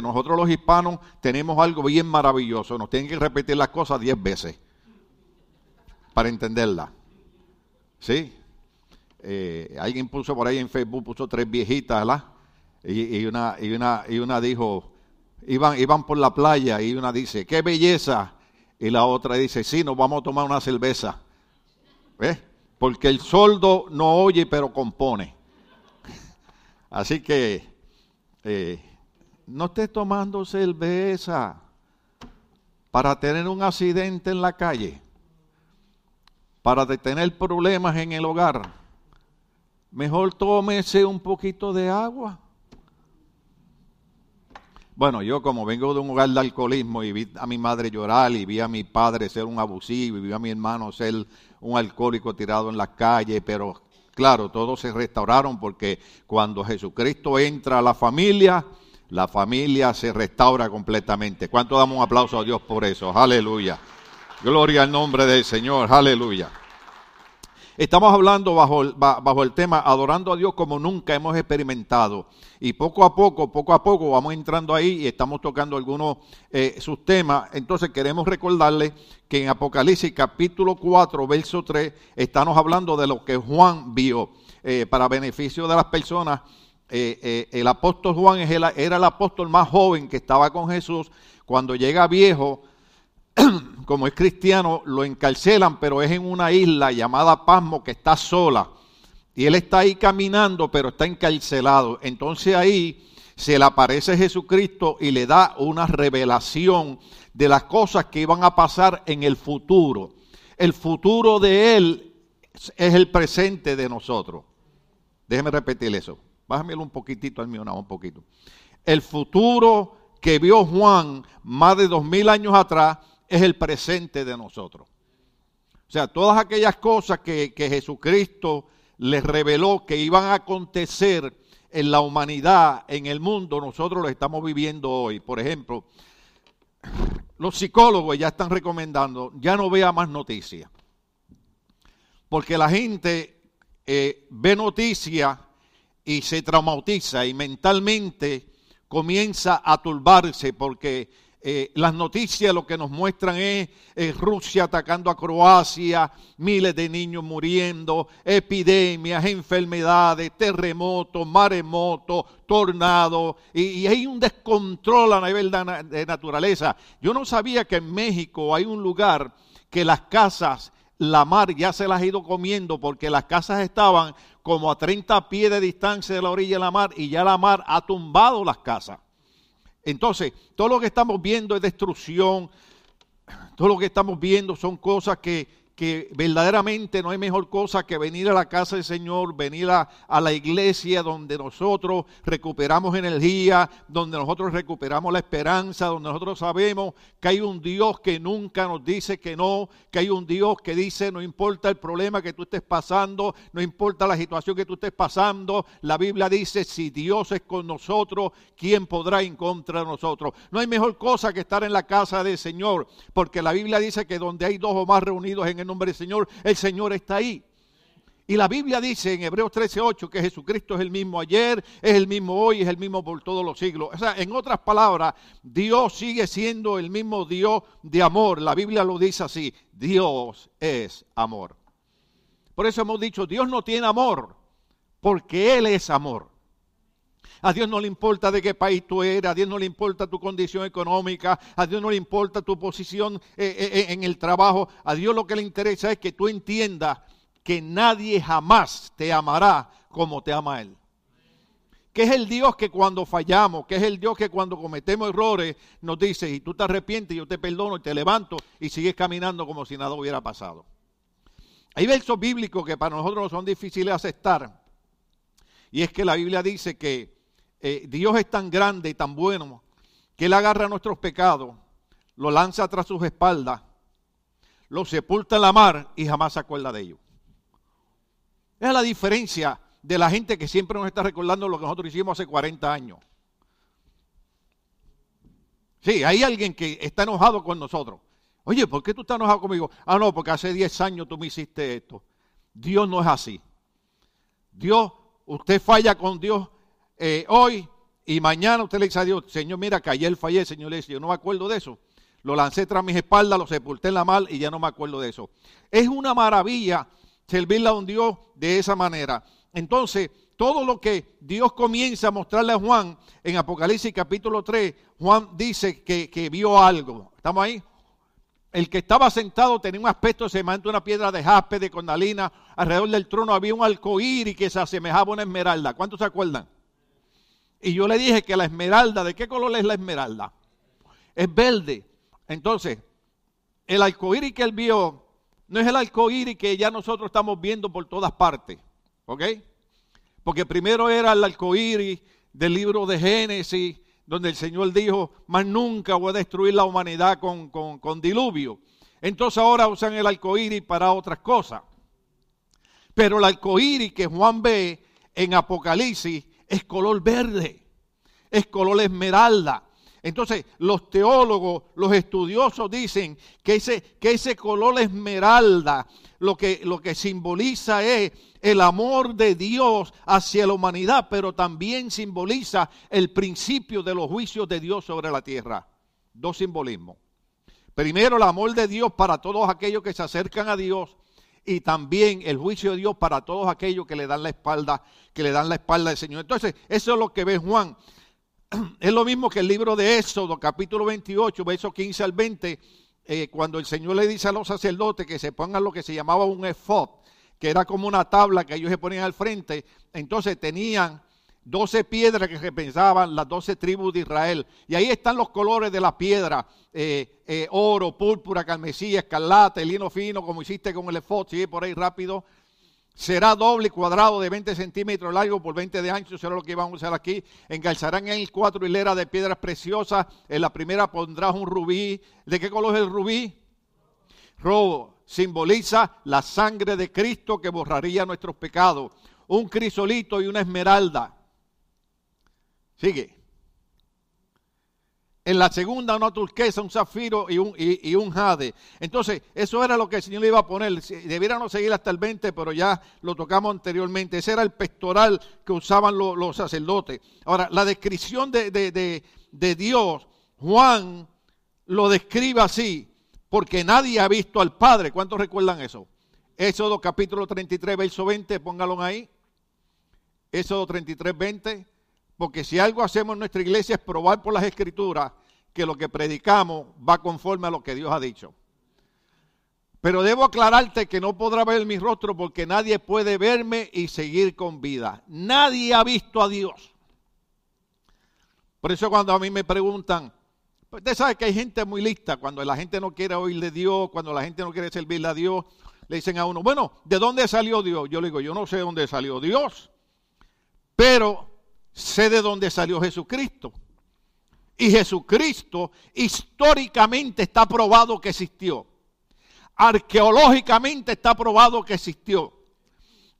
Nosotros los hispanos tenemos algo bien maravilloso. Nos tienen que repetir las cosas diez veces para entenderla. ¿Sí? Eh, alguien puso por ahí en Facebook, puso tres viejitas, ¿verdad? Y, una, y, una, y una dijo, iban, iban por la playa y una dice, qué belleza. Y la otra dice, sí, nos vamos a tomar una cerveza. ¿Ves? Porque el soldo no oye, pero compone. Así que eh, no estés tomando cerveza para tener un accidente en la calle, para tener problemas en el hogar. Mejor tómese un poquito de agua. Bueno, yo como vengo de un hogar de alcoholismo y vi a mi madre llorar y vi a mi padre ser un abusivo y vi a mi hermano ser un alcohólico tirado en la calle, pero claro, todos se restauraron porque cuando Jesucristo entra a la familia, la familia se restaura completamente. ¿Cuánto damos un aplauso a Dios por eso? Aleluya. Gloria al nombre del Señor. Aleluya. Estamos hablando bajo el, tema adorando a Dios como nunca hemos experimentado. Y poco a poco, poco a poco vamos entrando ahí y estamos tocando algunos eh, sus temas. Entonces queremos recordarles que en Apocalipsis capítulo 4, verso 3, estamos hablando de lo que Juan vio eh, para beneficio de las personas eh, eh, el apóstol Juan era el apóstol más joven que estaba con Jesús. Cuando llega viejo, como es cristiano, lo encarcelan, pero es en una isla llamada Pasmo que está sola. Y él está ahí caminando, pero está encarcelado. Entonces ahí se le aparece Jesucristo y le da una revelación de las cosas que iban a pasar en el futuro. El futuro de él es el presente de nosotros. Déjeme repetir eso. Bájamelo un poquitito al mío, un poquito. El futuro que vio Juan más de dos mil años atrás es el presente de nosotros. O sea, todas aquellas cosas que, que Jesucristo les reveló que iban a acontecer en la humanidad, en el mundo, nosotros lo estamos viviendo hoy. Por ejemplo, los psicólogos ya están recomendando, ya no vea más noticias. Porque la gente eh, ve noticias y se traumatiza y mentalmente comienza a turbarse porque eh, las noticias lo que nos muestran es, Rusia atacando a Croacia, miles de niños muriendo, epidemias, enfermedades, terremotos, maremotos, tornados, y, y, hay un descontrol a nivel de naturaleza. Yo no sabía que en México hay un lugar que las casas la mar ya se las ha ido comiendo porque las casas estaban como a 30 pies de distancia de la orilla de la mar y ya la mar ha tumbado las casas. Entonces, todo lo que estamos viendo es destrucción, todo lo que estamos viendo son cosas que, que verdaderamente no hay mejor cosa que venir a la casa del Señor, venir a, la iglesia donde nosotros recuperamos energía, donde nosotros recuperamos la esperanza, donde nosotros sabemos que hay un Dios que nunca nos dice que no, que hay un Dios que dice no importa el problema que tú estés pasando, no importa la situación que tú estés pasando, la Biblia dice si Dios es con nosotros, ¿quién podrá en contra de nosotros? No hay mejor cosa que estar en la casa del Señor, porque la Biblia dice que donde hay dos o más reunidos en el nombre del Señor, el Señor está ahí. Y la Biblia dice en Hebreos 13:8 que Jesucristo es el mismo ayer, es el mismo hoy, es el mismo por todos los siglos. O sea, en otras palabras, Dios sigue siendo el mismo Dios de amor. La Biblia lo dice así, Dios es amor. Por eso hemos dicho, Dios no tiene amor, porque Él es amor. A Dios no le importa de qué país tú eres, a Dios no le importa tu condición económica, a Dios no le importa tu posición eh, eh, eh, en el trabajo. A Dios lo que le interesa es que tú entiendas que nadie jamás te amará como te ama Él. Que es el Dios que cuando fallamos, que es el Dios que cuando cometemos errores nos dice, y tú te arrepientes, yo te perdono y te levanto y sigues caminando como si nada hubiera pasado. Hay versos bíblicos que para nosotros son difíciles de aceptar. Y es que la Biblia dice que eh, Dios es tan grande y tan bueno que Él agarra nuestros pecados, lo lanza tras sus espaldas, lo sepulta en la mar y jamás se acuerda de ellos. Esa es la diferencia de la gente que siempre nos está recordando lo que nosotros hicimos hace 40 años. Sí, hay alguien que está enojado con nosotros. Oye, ¿por qué tú estás enojado conmigo? Ah, no, porque hace 10 años tú me hiciste esto. Dios no es así. Dios, usted falla con Dios eh, hoy y mañana usted le dice a Dios, Señor, mira que ayer fallé, Señor le dice, yo no me acuerdo de eso. Lo lancé tras mis espaldas, lo sepulté en la mal y ya no me acuerdo de eso. Es una maravilla servirle a un Dios de esa manera. Entonces, todo lo que Dios comienza a mostrarle a Juan en Apocalipsis capítulo 3, Juan dice que, vio algo. ¿Estamos ahí? El que estaba sentado tenía un aspecto semejante a una piedra de jaspe, de condalina. Alrededor del trono había un y que se asemejaba a una esmeralda. ¿Cuántos se acuerdan? Y yo le dije que la esmeralda, ¿de qué color es la esmeralda? Es verde. Entonces, el arcoíris que él vio no es el arcoíris que ya nosotros estamos viendo por todas partes. ¿Ok? Porque primero era el arcoíris del libro de Génesis, donde el Señor dijo, más nunca voy a destruir la humanidad con, con diluvio. Entonces ahora usan el arcoíris para otras cosas. Pero el arcoíris que Juan ve en Apocalipsis es color verde, es color esmeralda. Entonces, los teólogos, los estudiosos dicen que ese, que ese color esmeralda lo que, lo que simboliza es el amor de Dios hacia la humanidad, pero también simboliza el principio de los juicios de Dios sobre la tierra. Dos simbolismos. Primero, el amor de Dios para todos aquellos que se acercan a Dios y también el juicio de Dios para todos aquellos que le dan la espalda, que le dan la espalda al Señor. Entonces, eso es lo que ve Juan. Es lo mismo que el libro de Éxodo, capítulo 28, versos 15 al 20, eh, cuando el Señor le dice a los sacerdotes que se pongan lo que se llamaba un efod, que era como una tabla que ellos se ponían al frente, entonces tenían doce piedras que repensaban las doce tribus de Israel. Y ahí están los colores de la piedra, eh, eh, oro, púrpura, carmesí, escarlata, lino fino, como hiciste con el efod, sigue por ahí rápido. Será doble cuadrado de 20 centímetros largo por 20 de ancho, será lo que vamos a usar aquí. Engalzarán en él cuatro hileras de piedras preciosas. En la primera pondrás un rubí. ¿De qué color es el rubí? Robo. Simboliza la sangre de Cristo que borraría nuestros pecados. Un crisolito y una esmeralda. Sigue. En la segunda una turquesa, un zafiro y un, y, un jade. Entonces, eso era lo que el Señor le iba a poner. Debiéramos seguir hasta el 20, pero ya lo tocamos anteriormente. Ese era el pectoral que usaban los, sacerdotes. Ahora, la descripción de, de Dios, Juan lo describe así, porque nadie ha visto al Padre. ¿Cuántos recuerdan eso? Éxodo capítulo 33, verso 20, póngalo ahí. Éxodo 33, 20. Porque si algo hacemos en nuestra iglesia es probar por las escrituras que lo que predicamos va conforme a lo que Dios ha dicho. Pero debo aclararte que no podrá ver mi rostro porque nadie puede verme y seguir con vida. Nadie ha visto a Dios. Por eso cuando a mí me preguntan, pues usted sabe que hay gente muy lista, cuando la gente no quiere oír de Dios, cuando la gente no quiere servirle a Dios, le dicen a uno, bueno, ¿de dónde salió Dios? Yo le digo, yo no sé de dónde salió Dios, pero sé de dónde salió Jesucristo. Y Jesucristo históricamente está probado que existió. Arqueológicamente está probado que existió.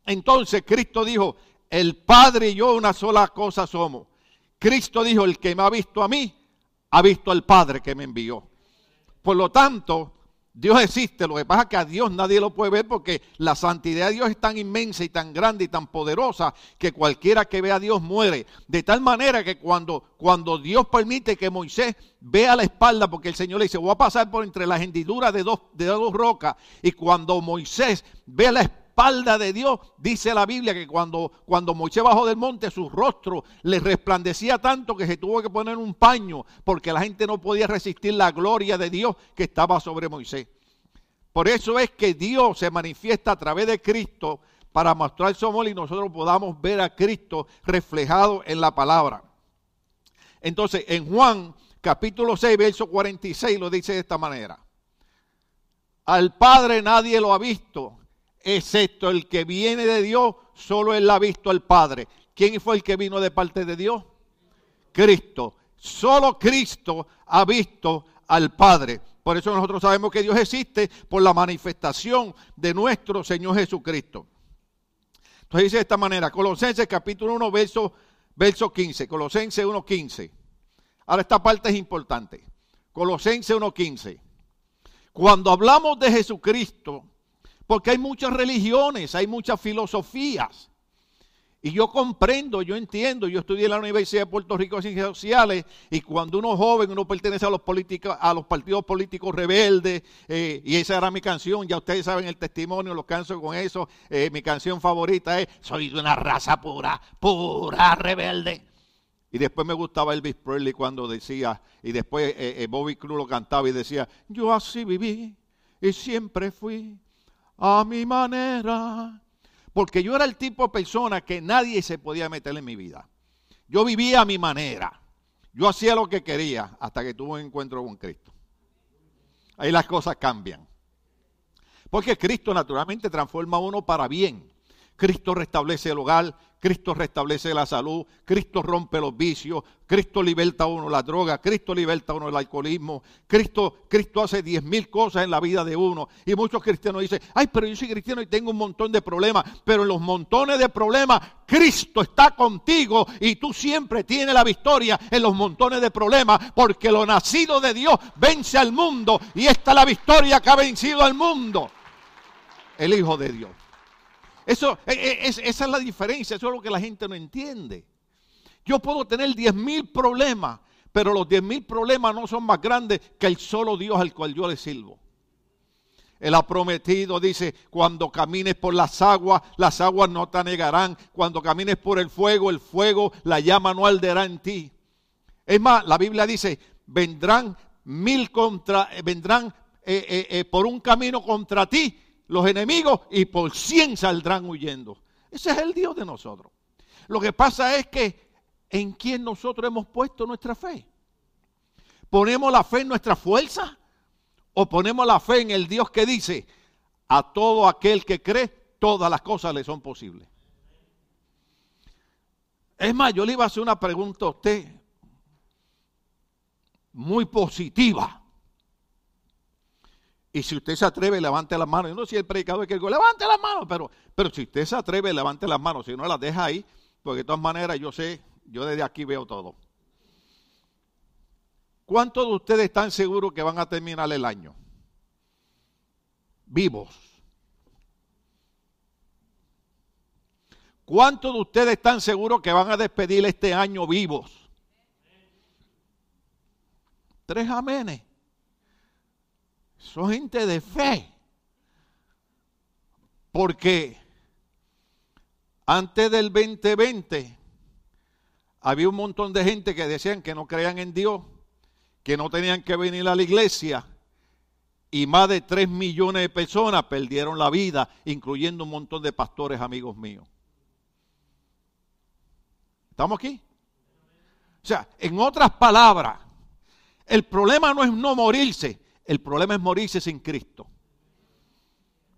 Entonces Cristo dijo, el Padre y yo una sola cosa somos. Cristo dijo, el que me ha visto a mí, ha visto al Padre que me envió. Por lo tanto, Dios existe, lo que pasa es que a Dios nadie lo puede ver porque la santidad de Dios es tan inmensa y tan grande y tan poderosa que cualquiera que vea a Dios muere. De tal manera que cuando, cuando Dios permite que Moisés vea la espalda, porque el Señor le dice, voy a pasar por entre las hendiduras de dos, de dos rocas, y cuando Moisés ve la espalda, espalda de Dios, dice la Biblia que cuando, cuando Moisés bajó del monte, su rostro le resplandecía tanto que se tuvo que poner un paño, porque la gente no podía resistir la gloria de Dios que estaba sobre Moisés. Por eso es que Dios se manifiesta a través de Cristo para mostrar su amor y nosotros podamos ver a Cristo reflejado en la palabra. Entonces, en Juan capítulo 6, verso 46 lo dice de esta manera. Al Padre nadie lo ha visto, excepto el que viene de Dios, solo él ha visto al Padre. ¿Quién fue el que vino de parte de Dios? Cristo. Solo Cristo ha visto al Padre. Por eso nosotros sabemos que Dios existe por la manifestación de nuestro Señor Jesucristo. Entonces dice de esta manera, Colosenses capítulo 1, verso, verso 15. Colosenses 1, 15. Ahora esta parte es importante. Colosenses 1, 15. Cuando hablamos de Jesucristo, porque hay muchas religiones, hay muchas filosofías. Y yo comprendo, yo entiendo, yo estudié en la Universidad de Puerto Rico en Ciencias Sociales y cuando uno es joven, uno pertenece a los, a los partidos políticos rebeldes eh, y esa era mi canción, ya ustedes saben el testimonio, los canso con eso, eh, mi canción favorita es Soy de una raza pura, pura rebelde. Y después me gustaba Elvis Presley cuando decía, y después eh, Bobby Cruz lo cantaba y decía, yo así viví y siempre fui a mi manera porque yo era el tipo de persona que nadie se podía meter en mi vida. Yo vivía a mi manera. Yo hacía lo que quería hasta que tuve un encuentro con Cristo. Ahí las cosas cambian. Porque Cristo naturalmente transforma a uno para bien. Cristo restablece el hogar, Cristo restablece la salud, Cristo rompe los vicios, Cristo liberta a uno la droga, Cristo liberta a uno el alcoholismo, Cristo, Cristo hace diez mil cosas en la vida de uno. Y muchos cristianos dicen, ay, pero yo soy cristiano y tengo un montón de problemas, pero en los montones de problemas Cristo está contigo y tú siempre tienes la victoria en los montones de problemas, porque lo nacido de Dios vence al mundo y esta es la victoria que ha vencido al mundo, el Hijo de Dios. Eso, e, e, esa es la diferencia, eso es lo que la gente no entiende. Yo puedo tener diez mil problemas, pero los diez mil problemas no son más grandes que el solo Dios al cual yo le sirvo. Él ha prometido, dice, cuando camines por las aguas, las aguas no te anegarán. Cuando camines por el fuego, el fuego, la llama no alderá en ti. Es más, la Biblia dice, vendrán mil contra, eh, vendrán eh, eh, por un camino contra ti los enemigos y por cien saldrán huyendo. Ese es el Dios de nosotros. Lo que pasa es que en quién nosotros hemos puesto nuestra fe. ¿Ponemos la fe en nuestra fuerza? ¿O ponemos la fe en el Dios que dice, a todo aquel que cree, todas las cosas le son posibles? Es más, yo le iba a hacer una pregunta a usted muy positiva. Y si usted se atreve, levante las manos. Yo no sé si el predicador es que digo, levante las manos, pero, pero si usted se atreve, levante las manos. Si no las deja ahí, porque de todas maneras yo sé, yo desde aquí veo todo. ¿Cuántos de ustedes están seguros que van a terminar el año? Vivos. ¿Cuántos de ustedes están seguros que van a despedir este año vivos? Tres amenes. Son gente de fe. Porque antes del 2020 había un montón de gente que decían que no creían en Dios, que no tenían que venir a la iglesia. Y más de 3 millones de personas perdieron la vida, incluyendo un montón de pastores amigos míos. ¿Estamos aquí? O sea, en otras palabras, el problema no es no morirse, el problema es morirse sin Cristo.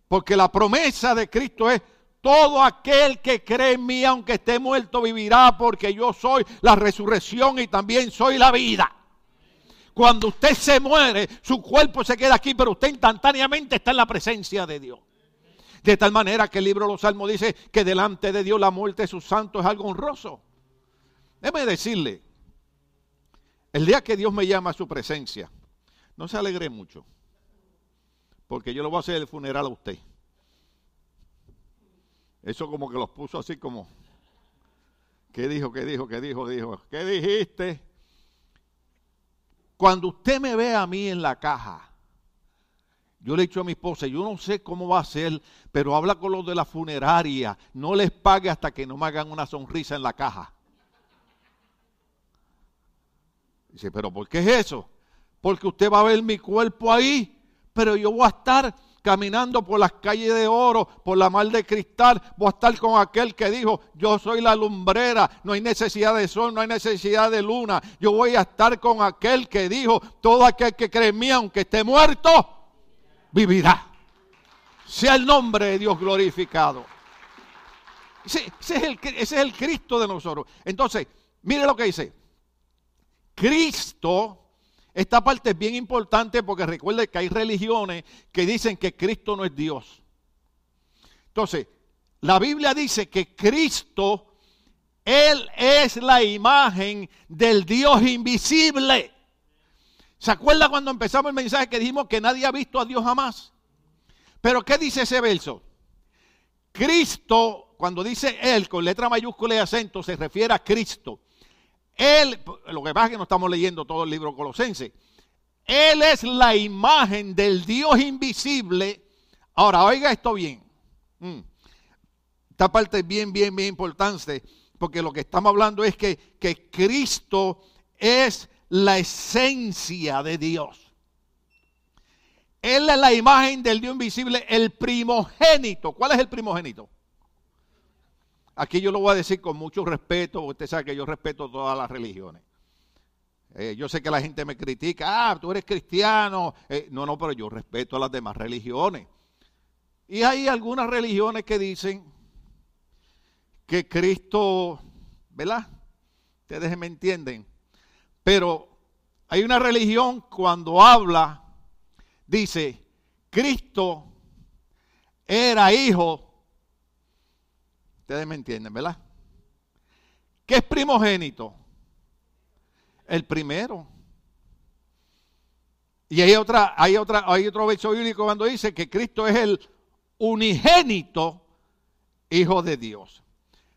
Porque la promesa de Cristo es, todo aquel que cree en mí, aunque esté muerto, vivirá porque yo soy la resurrección y también soy la vida. Cuando usted se muere, su cuerpo se queda aquí, pero usted instantáneamente está en la presencia de Dios. De tal manera que el libro de los Salmos dice que delante de Dios la muerte de sus santos es algo honroso. Déjeme decirle, el día que Dios me llama a su presencia, no se alegre mucho, porque yo le voy a hacer el funeral a usted. Eso como que los puso así como, ¿qué dijo, qué dijo, qué dijo, qué dijo? ¿Qué dijiste? Cuando usted me ve a mí en la caja, yo le he dicho a mi esposa, yo no sé cómo va a ser, pero habla con los de la funeraria, no les pague hasta que no me hagan una sonrisa en la caja. Dice, pero ¿por qué es eso? Porque usted va a ver mi cuerpo ahí, pero yo voy a estar caminando por las calles de oro, por la mar de cristal, voy a estar con aquel que dijo, yo soy la lumbrera, no hay necesidad de sol, no hay necesidad de luna, yo voy a estar con aquel que dijo, todo aquel que cree en mí, aunque esté muerto, vivirá. Sea el nombre de Dios glorificado. Ese, es el, ese es el Cristo de nosotros. Entonces, mire lo que dice. Cristo esta parte es bien importante porque recuerde que hay religiones que dicen que Cristo no es Dios. Entonces, la Biblia dice que Cristo, Él es la imagen del Dios invisible. ¿Se acuerda cuando empezamos el mensaje que dijimos que nadie ha visto a Dios jamás? Pero ¿qué dice ese verso? Cristo cuando dice Él con letra mayúscula y acento, se refiere a Cristo. Él, lo que pasa es que no estamos leyendo todo el libro colosense. Él es la imagen del Dios invisible. Ahora, oiga esto bien. Mm. Esta parte es bien, bien, bien importante, porque lo que estamos hablando es que, que Cristo es la esencia de Dios. Él es la imagen del Dios invisible, el primogénito. ¿Cuál es el primogénito? Aquí yo lo voy a decir con mucho respeto, usted sabe que yo respeto todas las religiones. Eh, yo sé que la gente me critica, ah, tú eres cristiano. Eh, no, no, pero yo respeto a las demás religiones. Y hay algunas religiones que dicen que Cristo, ¿verdad? Ustedes me entienden. Pero hay una religión cuando habla, dice, Cristo era hijo. Ustedes me entienden, ¿verdad? ¿Qué es primogénito? El primero. Y hay otra, hay otra, hay otro verso bíblico cuando dice que Cristo es el unigénito hijo de Dios.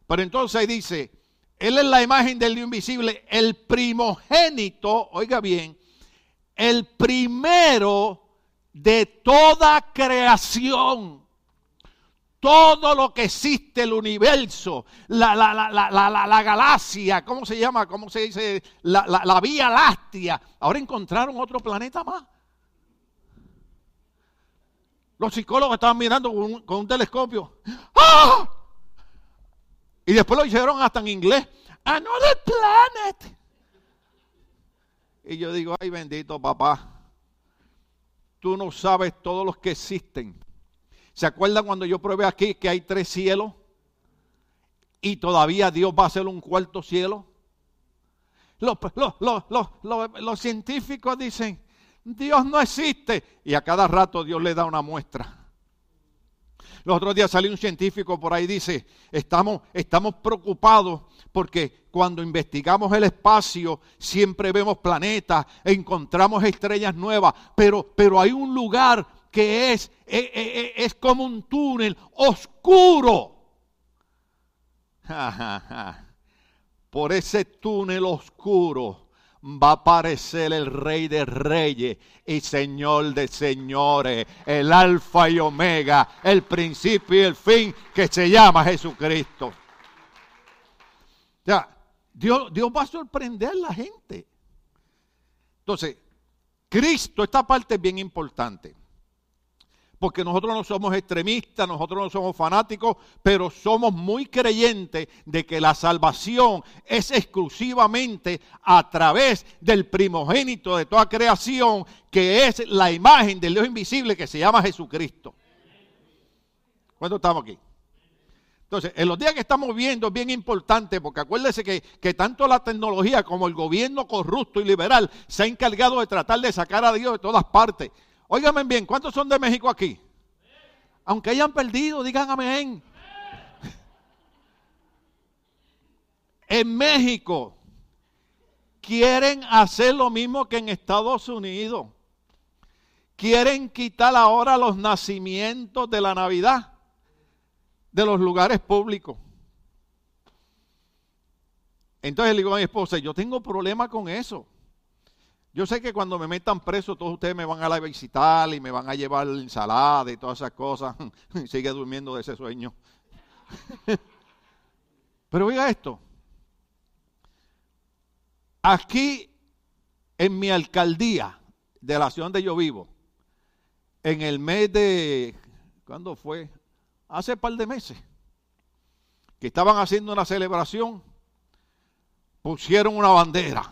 Pero entonces dice, Él es la imagen del Dios invisible, el primogénito, oiga bien, el primero de toda creación todo lo que existe, el universo, la, la, la, la, galaxia, ¿cómo se llama? ¿Cómo se dice? La, Vía Láctea. Ahora encontraron otro planeta más. Los psicólogos estaban mirando con un, telescopio. ¡Ah! Y después lo hicieron hasta en inglés. Another planet. Y yo digo, ay bendito papá, tú no sabes todos los que existen. ¿Se acuerdan cuando yo probé aquí que hay tres cielos? Y todavía Dios va a hacer un cuarto cielo. Los, científicos dicen, Dios no existe. Y a cada rato Dios le da una muestra. Los otros días salió un científico por ahí y dice, estamos, estamos preocupados porque cuando investigamos el espacio siempre vemos planetas, encontramos estrellas nuevas, pero, pero hay un lugar que es, es, es, como un túnel oscuro. Por ese túnel oscuro va a aparecer el Rey de Reyes y Señor de Señores, el Alfa y Omega, el principio y el fin, que se llama Jesucristo. Ya, Dios, Dios va a sorprender a la gente. Entonces, Cristo, esta parte es bien importante porque nosotros no somos extremistas, nosotros no somos fanáticos, pero somos muy creyentes de que la salvación es exclusivamente a través del primogénito de toda creación, que es la imagen del Dios invisible que se llama Jesucristo. ¿Cuánto estamos aquí? Entonces, en los días que estamos viendo es bien importante, porque acuérdese que, que, tanto la tecnología como el gobierno corrupto y liberal se ha encargado de tratar de sacar a Dios de todas partes. Óigame bien, ¿cuántos son de México aquí? Aunque hayan perdido, digan amén. En México quieren hacer lo mismo que en Estados Unidos. Quieren quitar ahora los nacimientos de la Navidad de los lugares públicos. Entonces le digo a mi esposa, yo tengo problema con eso. Yo sé que cuando me metan preso, todos ustedes me van a la visitar y me van a llevar ensalada y todas esas cosas. Sigue durmiendo de ese sueño. Pero oiga esto. Aquí, en mi alcaldía de la ciudad donde yo vivo, en el mes de. ¿Cuándo fue? Hace un par de meses. Que estaban haciendo una celebración. Pusieron una bandera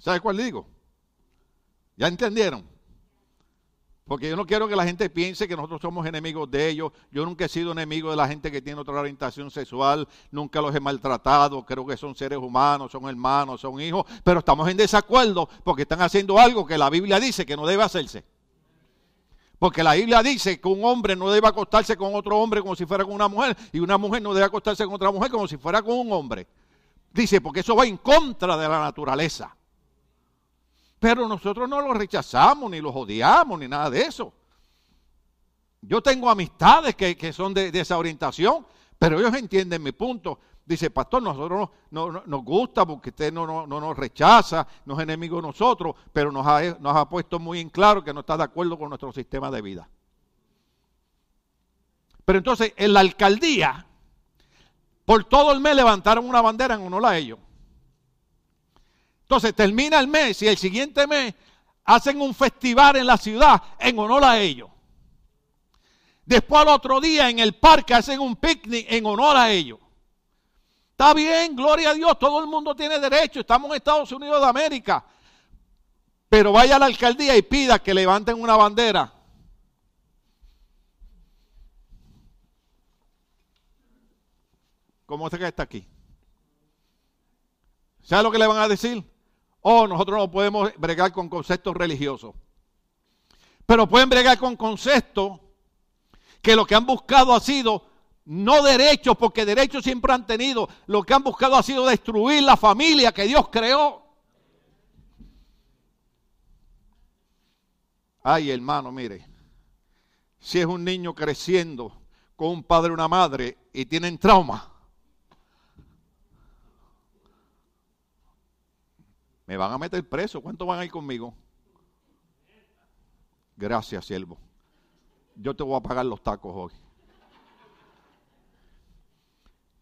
¿Sabe cuál digo? ¿Ya entendieron? Porque yo no quiero que la gente piense que nosotros somos enemigos de ellos. Yo nunca he sido enemigo de la gente que tiene otra orientación sexual. Nunca los he maltratado. Creo que son seres humanos, son hermanos, son hijos. Pero estamos en desacuerdo porque están haciendo algo que la Biblia dice que no debe hacerse. Porque la Biblia dice que un hombre no debe acostarse con otro hombre como si fuera con una mujer. Y una mujer no debe acostarse con otra mujer como si fuera con un hombre. Dice, porque eso va en contra de la naturaleza. Pero nosotros no los rechazamos, ni los odiamos, ni nada de eso. Yo tengo amistades que, son de, esa orientación, pero ellos entienden mi punto. Dice, pastor, nosotros no, nos gusta porque usted no, nos rechaza, no es enemigo de nosotros, pero nos ha, nos ha puesto muy en claro que no está de acuerdo con nuestro sistema de vida. Pero entonces en la alcaldía, por todo el mes levantaron una bandera en honor a ellos. Entonces termina el mes y el siguiente mes hacen un festival en la ciudad en honor a ellos. Después al otro día en el parque hacen un picnic en honor a ellos. Está bien, gloria a Dios, todo el mundo tiene derecho, estamos en Estados Unidos de América. Pero vaya a la alcaldía y pida que levanten una bandera. ¿Cómo que está aquí? ¿Sabe lo que le van a decir? Oh, nosotros no podemos bregar con conceptos religiosos. Pero pueden bregar con conceptos que lo que han buscado ha sido no derechos, porque derechos siempre han tenido. Lo que han buscado ha sido destruir la familia que Dios creó. Ay, hermano, mire. Si es un niño creciendo con un padre y una madre y tienen trauma, Me van a meter preso. ¿Cuántos van a ir conmigo? Gracias, siervo. Yo te voy a pagar los tacos hoy.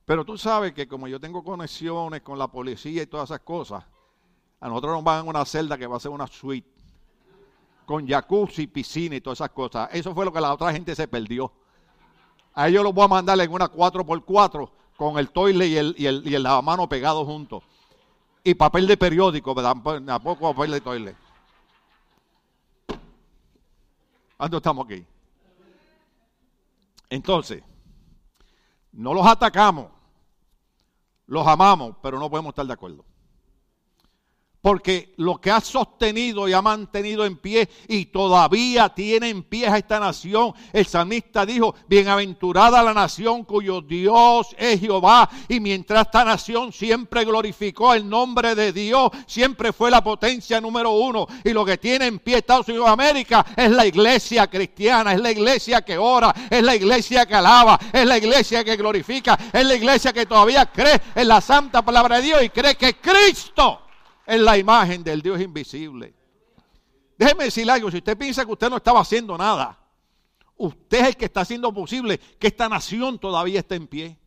Pero tú sabes que como yo tengo conexiones con la policía y todas esas cosas, a nosotros nos van a una celda que va a ser una suite con jacuzzi, piscina y todas esas cosas. Eso fue lo que la otra gente se perdió. A ellos los voy a mandar en una 4x4 con el toile y el, y el, y el lavamano pegados juntos y papel de periódico, ¿verdad? poco papel de toile. ¿Cuándo estamos aquí? Entonces, no los atacamos, los amamos, pero no podemos estar de acuerdo. Porque lo que ha sostenido y ha mantenido en pie y todavía tiene en pie a esta nación, el salmista dijo, bienaventurada la nación cuyo Dios es Jehová. Y mientras esta nación siempre glorificó el nombre de Dios, siempre fue la potencia número uno. Y lo que tiene en pie Estados Unidos de América es la iglesia cristiana, es la iglesia que ora, es la iglesia que alaba, es la iglesia que glorifica, es la iglesia que todavía cree en la santa palabra de Dios y cree que Cristo es la imagen del Dios invisible. Déjeme decirle algo, si usted piensa que usted no estaba haciendo nada, usted es el que está haciendo posible que esta nación todavía esté en pie.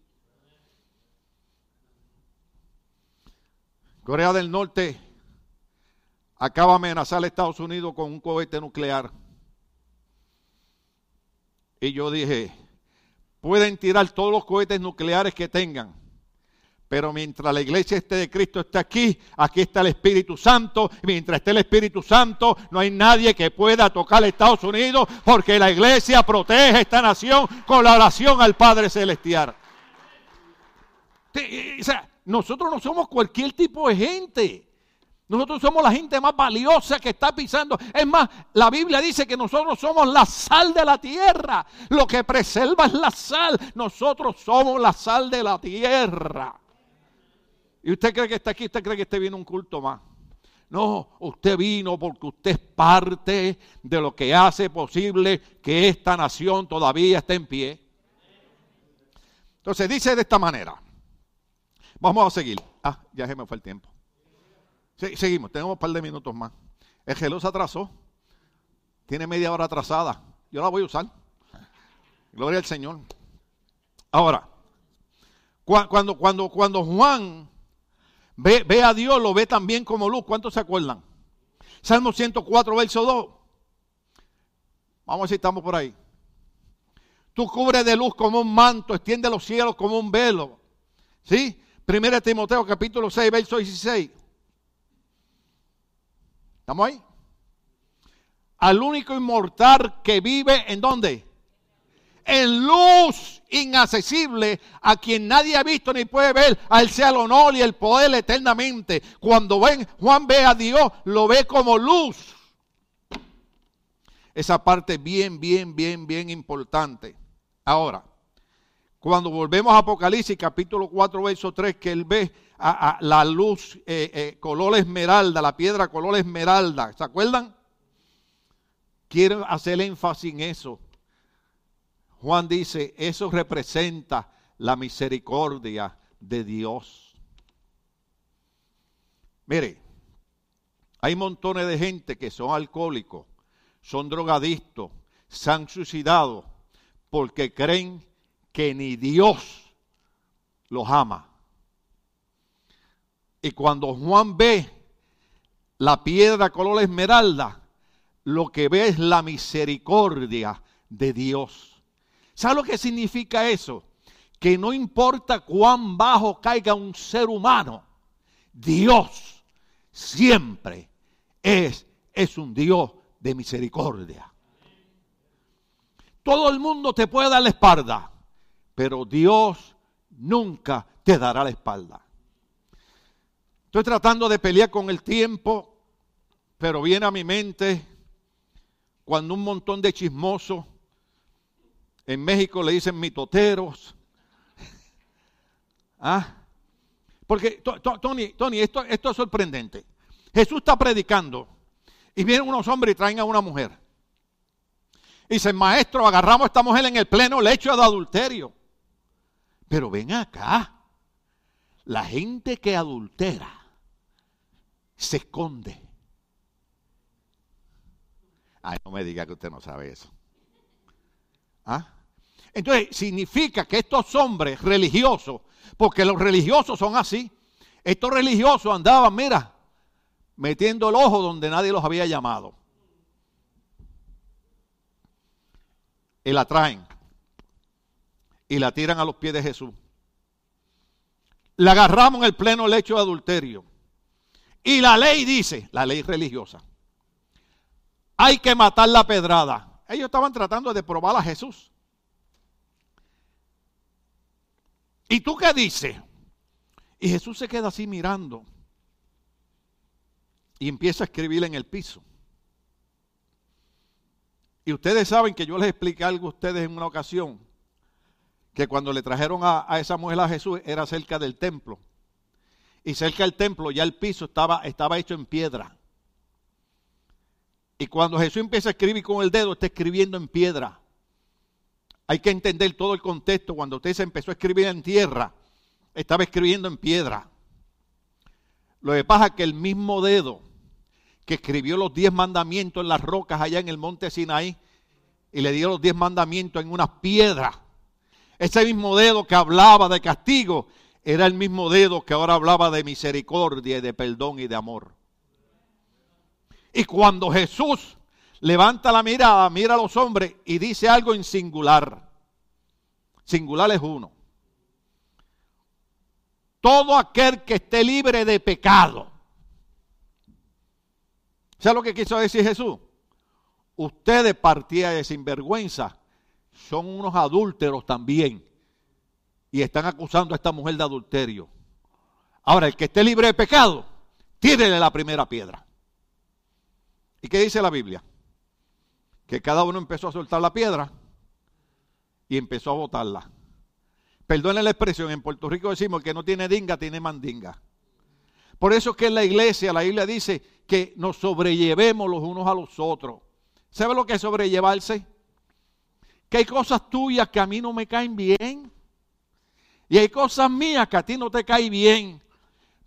Corea del Norte acaba de amenazar a Estados Unidos con un cohete nuclear. Y yo dije, pueden tirar todos los cohetes nucleares que tengan, pero mientras la iglesia esté de Cristo esté aquí, aquí está el Espíritu Santo. mientras esté el Espíritu Santo, no hay nadie que pueda tocar a Estados Unidos porque la iglesia protege esta nación con la oración al Padre Celestial. O sea, nosotros no somos cualquier tipo de gente. Nosotros somos la gente más valiosa que está pisando. Es más, la Biblia dice que nosotros somos la sal de la tierra. Lo que preserva es la sal. Nosotros somos la sal de la tierra. ¿Y usted cree que está aquí? ¿Usted cree que este viene un culto más? No, usted vino porque usted es parte de lo que hace posible que esta nación todavía esté en pie. Entonces dice de esta manera. Vamos a seguir. Ah, ya se me fue el tiempo. seguimos, tenemos un par de minutos más. El geló se atrasó. Tiene media hora atrasada. Yo la voy a usar. Gloria al Señor. Ahora, cuando, cuando, cuando Juan Ve, a Dios, lo ve también como luz. ¿Cuántos se acuerdan? Salmo 104, verso 2. Vamos a ver si estamos por ahí. Tú cubres de luz como un manto, extiende los cielos como un velo. ¿Sí? Primera Timoteo capítulo 6, verso 16. ¿Estamos ahí? Al único inmortal que vive en dónde? En luz inaccesible a quien nadie ha visto ni puede ver. A él sea el honor y el poder eternamente. Cuando ven, Juan ve a Dios, lo ve como luz. Esa parte bien, bien, bien, bien importante. Ahora, cuando volvemos a Apocalipsis capítulo 4, verso 3, que él ve a, la luz eh, eh, color esmeralda, la piedra color esmeralda, ¿se acuerdan? Quiero hacer énfasis en eso Juan dice, eso representa la misericordia de Dios. Mire, hay montones de gente que son alcohólicos, son drogadictos, se han suicidado porque creen que ni Dios los ama. Y cuando Juan ve la piedra color esmeralda, lo que ve es la misericordia de Dios. ¿Sabe lo que significa eso? Que no importa cuán bajo caiga un ser humano, Dios siempre es, es un Dios de misericordia. Todo el mundo te puede dar la espalda, pero Dios nunca te dará la espalda. Estoy tratando de pelear con el tiempo, pero viene a mi mente cuando un montón de chismosos, en México le dicen mitoteros, ¿ah? Porque, Tony, Tony esto, es sorprendente. Jesús está predicando y vienen unos hombres y traen a una mujer. Y dicen, maestro, agarramos a esta mujer en el pleno lecho de adulterio. Pero ven acá, la gente que adultera se esconde. Ay, no me diga que usted no sabe eso. ¿Ah? Entonces, significa que estos hombres religiosos, porque los religiosos son así, estos religiosos andaban, mira, metiendo el ojo donde nadie los había llamado. Y la traen y la tiran a los pies de Jesús. La agarramos en el pleno lecho de adulterio. Y la ley dice, la ley religiosa, hay que matar la pedrada. Ellos estaban tratando de probar a Jesús. ¿Y tú qué dices? Y Jesús se queda así mirando y empieza a escribir en el piso. Y ustedes saben que yo les expliqué algo a ustedes en una ocasión, que cuando le trajeron a, esa mujer a Jesús era cerca del templo. Y cerca del templo ya el piso estaba, estaba hecho en piedra. Y cuando Jesús empieza a escribir con el dedo, está escribiendo en piedra. Hay que entender todo el contexto. Cuando usted empezó a escribir en tierra, estaba escribiendo en piedra. Lo que pasa es que el mismo dedo que escribió los diez mandamientos en las rocas allá en el monte Sinaí y le dio los diez mandamientos en unas piedras. Ese mismo dedo que hablaba de castigo era el mismo dedo que ahora hablaba de misericordia y de perdón y de amor. Y cuando Jesús levanta la mirada, mira a los hombres y dice algo en singular. Singular es uno. Todo aquel que esté libre de pecado ¿Sabes lo que quiso decir Jesús? Ustedes, partida de sinvergüenza, son unos adúlteros también. Y están acusando a esta mujer de adulterio. Ahora, el que esté libre de pecado, tírele la primera piedra. ¿Y qué dice la Biblia? Que cada uno empezó a soltar la piedra y empezó a botarla. Perdone la expresión, en Puerto Rico decimos que no tiene dinga, tiene mandinga. Por eso es que en la iglesia, la Biblia dice que nos sobrellevemos los unos a los otros. ¿Sabe lo que es sobrellevarse? Que hay cosas tuyas que a mí no me caen bien. Y hay cosas mías que a ti no te caen bien.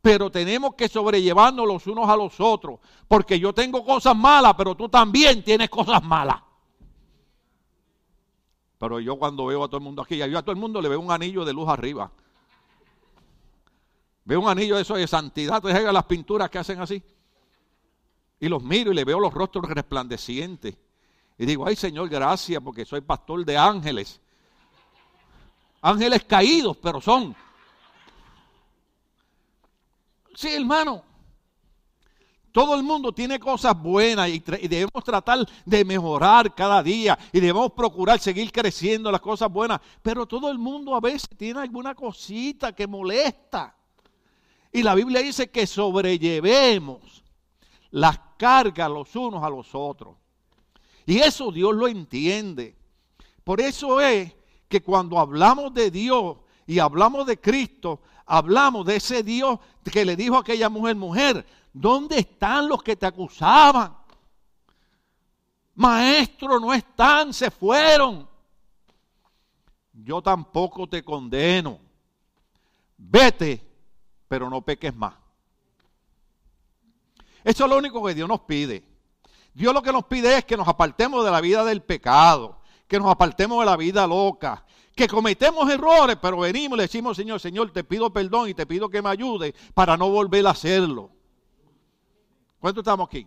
Pero tenemos que sobrellevarnos los unos a los otros. Porque yo tengo cosas malas, pero tú también tienes cosas malas. Pero yo cuando veo a todo el mundo aquí, yo a todo el mundo le veo un anillo de luz arriba. Veo un anillo de eso de santidad, entonces las pinturas que hacen así. Y los miro y le veo los rostros resplandecientes. Y digo, ay Señor, gracias porque soy pastor de ángeles. Ángeles caídos, pero son. Sí, hermano. Todo el mundo tiene cosas buenas y, debemos tratar de mejorar cada día y debemos procurar seguir creciendo las cosas buenas. Pero todo el mundo a veces tiene alguna cosita que molesta. Y la Biblia dice que sobrellevemos las cargas los unos a los otros. Y eso Dios lo entiende. Por eso es que cuando hablamos de Dios y hablamos de Cristo, hablamos de ese Dios que le dijo a aquella mujer, mujer, ¿dónde están los que te acusaban? Maestro, no están, se fueron. yo tampoco te condeno. Vete, pero no peques más. Eso es lo único que Dios nos pide. Dios lo que nos pide es que nos apartemos de la vida del pecado, que nos apartemos de la vida loca, que cometemos errores, pero venimos y le decimos, Señor, Señor, te pido perdón y te pido que me ayude para no volver a hacerlo. ¿Cuánto estamos aquí?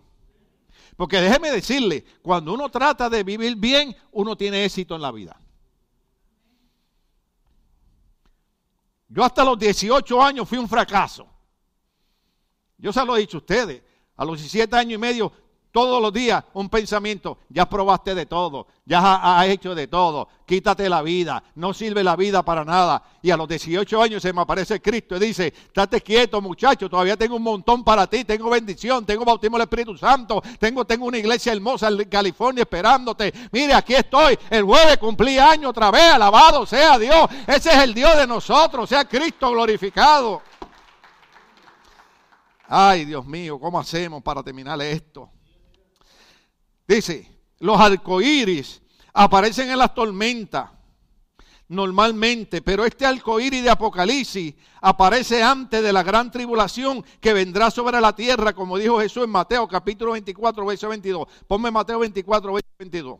Porque déjeme decirle, cuando uno trata de vivir bien, uno tiene éxito en la vida. Yo hasta los 18 años fui un fracaso. Yo se lo he dicho a ustedes. A los 17 años y medio todos los días un pensamiento, ya probaste de todo, ya has hecho de todo, quítate la vida, no sirve la vida para nada. Y a los 18 años se me aparece Cristo y dice, estate quieto muchacho, todavía tengo un montón para ti, tengo bendición, tengo bautismo del Espíritu Santo, tengo, tengo una iglesia hermosa en California esperándote. Mire, aquí estoy, el jueves cumplí año otra vez, alabado sea Dios, ese es el Dios de nosotros, sea Cristo glorificado. Ay, Dios mío, ¿cómo hacemos para terminar esto? Dice, los arcoíris aparecen en las tormentas normalmente, pero este arcoíris de Apocalipsis aparece antes de la gran tribulación que vendrá sobre la tierra, como dijo Jesús en Mateo capítulo 24, verso 22. Ponme Mateo 24, verso 22.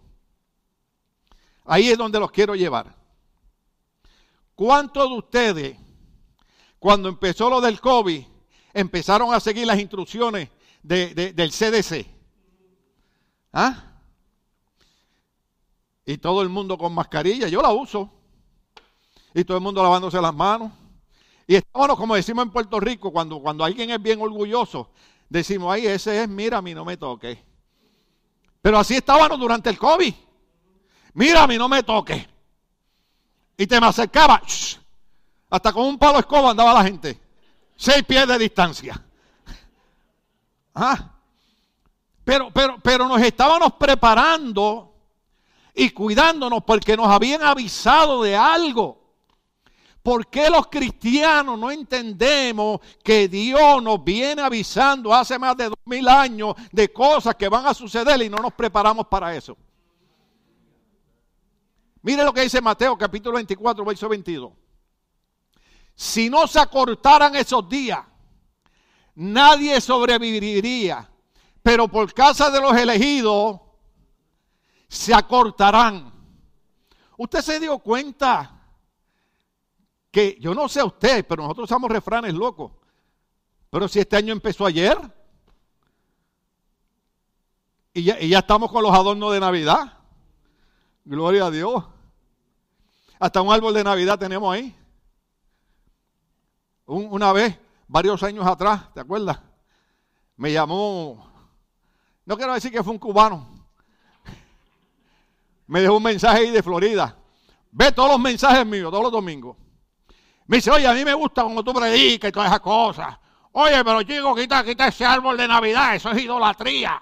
Ahí es donde los quiero llevar. ¿Cuántos de ustedes, cuando empezó lo del COVID, empezaron a seguir las instrucciones del CDC? ¿Ah? Y todo el mundo con mascarilla, yo la uso. Y todo el mundo lavándose las manos. Y estábamos, como decimos en Puerto Rico, cuando, cuando alguien es bien orgulloso, decimos, ay, ese es, mira, a mí no me toque. Pero así estábamos durante el COVID. Mira, a mí no me toque. Y te me acercaba, hasta con un palo escoba andaba la gente. Seis pies de distancia. ¿Ah? Pero, pero, pero nos estábamos preparando y cuidándonos porque nos habían avisado de algo. ¿Por qué los cristianos no entendemos que Dios nos viene avisando hace más de dos mil años de cosas que van a suceder y no nos preparamos para eso? Mire lo que dice Mateo capítulo 24, verso 22. Si no se acortaran esos días, nadie sobreviviría pero por casa de los elegidos se acortarán. Usted se dio cuenta que yo no sé a usted, pero nosotros usamos refranes locos. Pero si este año empezó ayer y ya, estamos con los adornos de Navidad, gloria a Dios. Hasta un árbol de Navidad tenemos ahí. una vez, varios años atrás, ¿te acuerdas? Me llamó no quiero decir que fue un cubano. Me dejó un mensaje ahí de Florida. Ve todos los mensajes míos, todos los domingos. Me dice, oye, a mí me gusta cuando tú predicas y todas esas cosas. Oye, pero chico, quita, quita ese árbol de Navidad, eso es idolatría.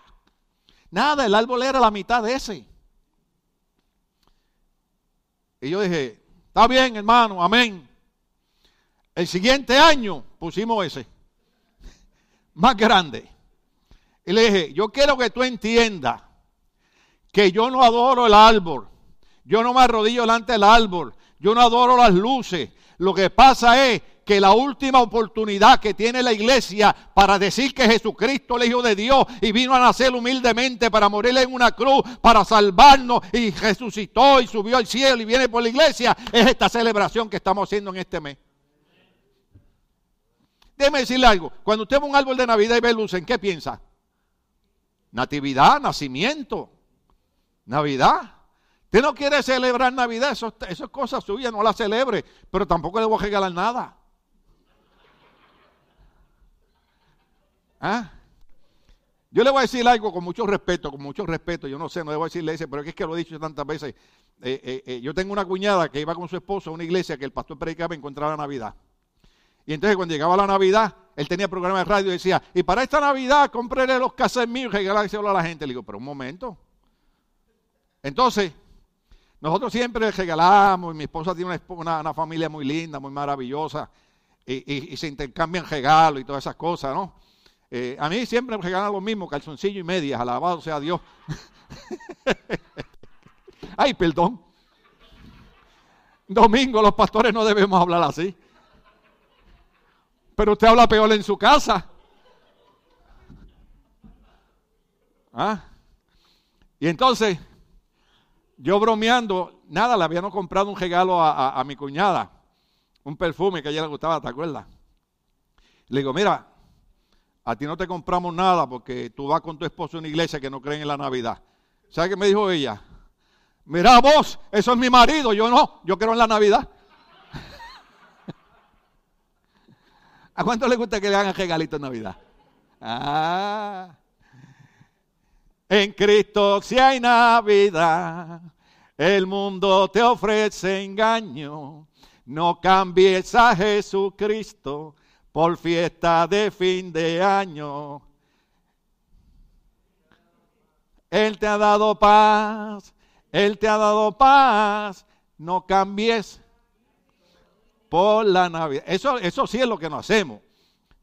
Nada, el árbol era la mitad de ese. Y yo dije, está bien, hermano, amén. El siguiente año pusimos ese, más grande. Y le dije, yo quiero que tú entiendas que yo no adoro el árbol. Yo no me arrodillo delante del árbol. Yo no adoro las luces. Lo que pasa es que la última oportunidad que tiene la iglesia para decir que Jesucristo es el Hijo de Dios y vino a nacer humildemente para morir en una cruz, para salvarnos y resucitó y subió al cielo y viene por la iglesia, es esta celebración que estamos haciendo en este mes. Déjeme decirle algo, cuando usted ve un árbol de Navidad y ve luces, ¿en qué piensa? Natividad, nacimiento. Navidad. Usted no quiere celebrar Navidad, eso, eso es cosa suya, no la celebre, pero tampoco le voy a regalar nada. ¿Ah? Yo le voy a decir algo con mucho respeto, con mucho respeto. Yo no sé, no debo decirle ese, pero es que lo he dicho tantas veces. Eh, eh, eh, yo tengo una cuñada que iba con su esposo a una iglesia que el pastor predicaba encontrar la Navidad. Y entonces cuando llegaba la Navidad, él tenía programa de radio y decía, y para esta Navidad cómprele los cassettes míos y regalárselo a la gente. Le digo, pero un momento. Entonces, nosotros siempre regalamos, y mi esposa tiene una, familia muy linda, muy maravillosa, y, se intercambian regalos y todas esas cosas, ¿no? Eh, a mí siempre me regalan lo mismo, calzoncillo y medias, alabado sea Dios. Ay, perdón. Domingo los pastores no debemos hablar así. Pero usted habla peor en su casa. ¿Ah? Y entonces, yo bromeando, nada, le habíamos comprado un regalo a, mi cuñada, un perfume que a ella le gustaba, ¿te acuerdas? Le digo, mira, a ti no te compramos nada porque tú vas con tu esposo en una iglesia que no creen en la Navidad. ¿Sabes qué me dijo ella? Mira vos, eso es mi marido, yo no, yo creo en la Navidad. ¿A cuánto le gusta que le hagan regalitos en Navidad? Ah. En Cristo si hay Navidad, el mundo te ofrece engaño. No cambies a Jesucristo por fiesta de fin de año. Él te ha dado paz, Él te ha dado paz. No cambies por la Navidad. Eso, eso sí es lo que nos hacemos.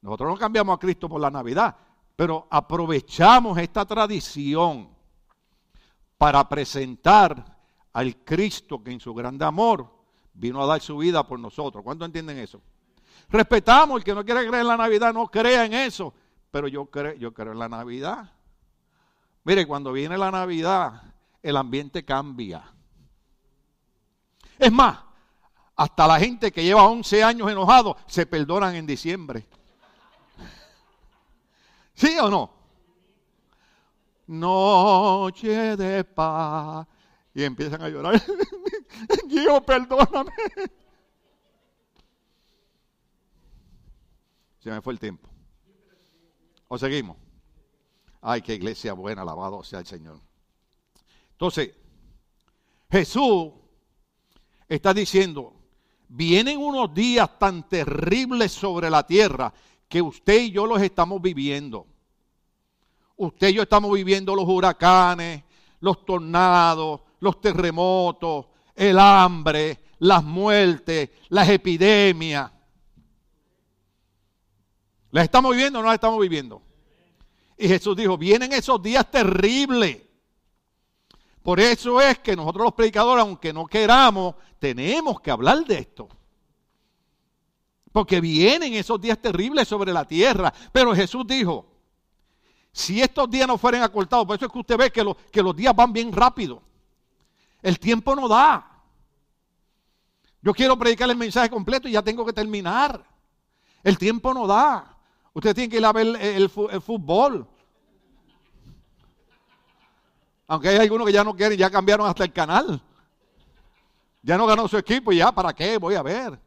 Nosotros no cambiamos a Cristo por la Navidad, pero aprovechamos esta tradición para presentar al Cristo que en su grande amor vino a dar su vida por nosotros. ¿Cuántos entienden eso? Respetamos, el que no quiere creer en la Navidad no crea en eso, pero yo creo, yo creo en la Navidad. Mire, cuando viene la Navidad, el ambiente cambia. Es más, hasta la gente que lleva 11 años enojado se perdonan en diciembre. ¿Sí o no? Noche de paz. Y empiezan a llorar. Dios, perdóname. Se me fue el tiempo. ¿O seguimos? Ay, qué iglesia buena, alabado sea el Señor. Entonces, Jesús está diciendo, vienen unos días tan terribles sobre la tierra que usted y yo los estamos viviendo. Usted y yo estamos viviendo los huracanes, los tornados, los terremotos, el hambre, las muertes, las epidemias. ¿Las estamos viviendo o no las estamos viviendo? Y Jesús dijo, vienen esos días terribles. Por eso es que nosotros los predicadores, aunque no queramos, tenemos que hablar de esto. Porque vienen esos días terribles sobre la tierra. Pero Jesús dijo, si estos días no fueran acortados, por eso es que usted ve que, que los días van bien rápido. El tiempo no da. Yo quiero predicar el mensaje completo y ya tengo que terminar. El tiempo no da. Usted tiene que ir a ver el, fútbol. Aunque hay algunos que ya no quieren, ya cambiaron hasta el canal. Ya no ganó su equipo y ya, ¿para qué? Voy a ver.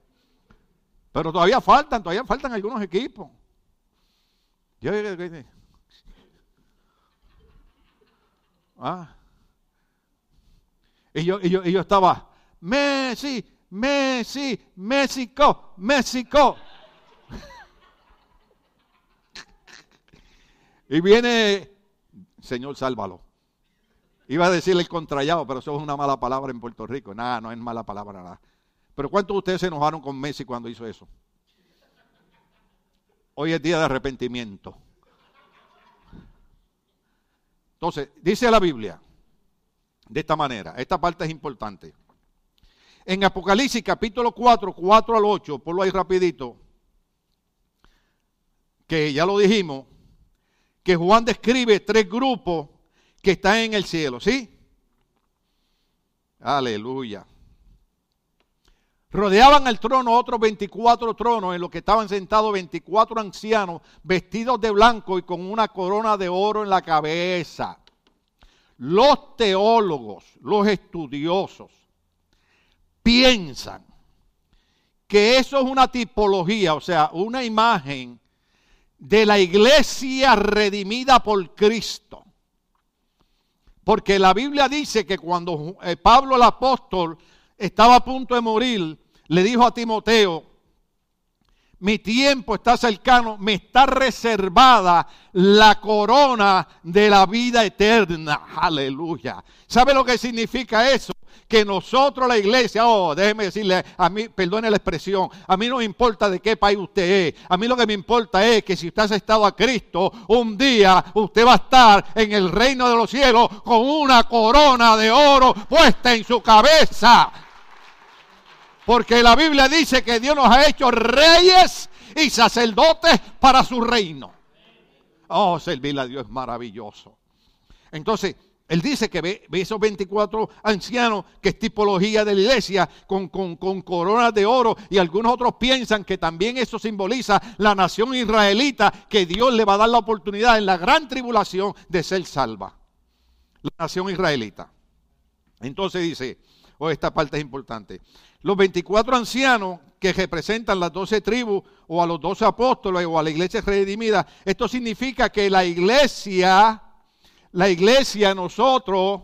Pero todavía faltan, todavía faltan algunos equipos. Yo, ah. y, yo, y, yo, estaba, Messi, Messi, México, México. y viene, Señor, sálvalo. Iba a decirle el contrallado, pero eso es una mala palabra en Puerto Rico. Nada, no es mala palabra, nada. Pero ¿cuántos de ustedes se enojaron con Messi cuando hizo eso? Hoy es día de arrepentimiento. Entonces, dice la Biblia de esta manera, esta parte es importante. En Apocalipsis capítulo 4, 4 al 8, ponlo ahí rapidito, que ya lo dijimos, que Juan describe tres grupos que están en el cielo, ¿sí? Aleluya. Rodeaban el trono otros 24 tronos en los que estaban sentados 24 ancianos vestidos de blanco y con una corona de oro en la cabeza. Los teólogos, los estudiosos, piensan que eso es una tipología, o sea, una imagen de la iglesia redimida por Cristo. Porque la Biblia dice que cuando eh, Pablo el apóstol estaba a punto de morir, le dijo a Timoteo, mi tiempo está cercano, me está reservada la corona de la vida eterna. Aleluya. ¿Sabe lo que significa eso? Que nosotros, la iglesia, oh, déjeme decirle, a mí, perdone la expresión, a mí no me importa de qué país usted es, a mí lo que me importa es que si usted ha estado a Cristo, un día usted va a estar en el reino de los cielos con una corona de oro puesta en su cabeza. Porque la Biblia dice que Dios nos ha hecho reyes y sacerdotes para su reino. Oh, servir a Dios es maravilloso. Entonces, él dice que ve, esos 24 ancianos, que es tipología de la iglesia, con, con, con, coronas de oro, y algunos otros piensan que también eso simboliza la nación israelita, que Dios le va a dar la oportunidad en la gran tribulación de ser salva. La nación israelita. Entonces dice, oh, esta parte es importante, los 24 ancianos que representan las 12 tribus, o a los 12 apóstoles, o a la iglesia redimida, esto significa que la iglesia la iglesia, nosotros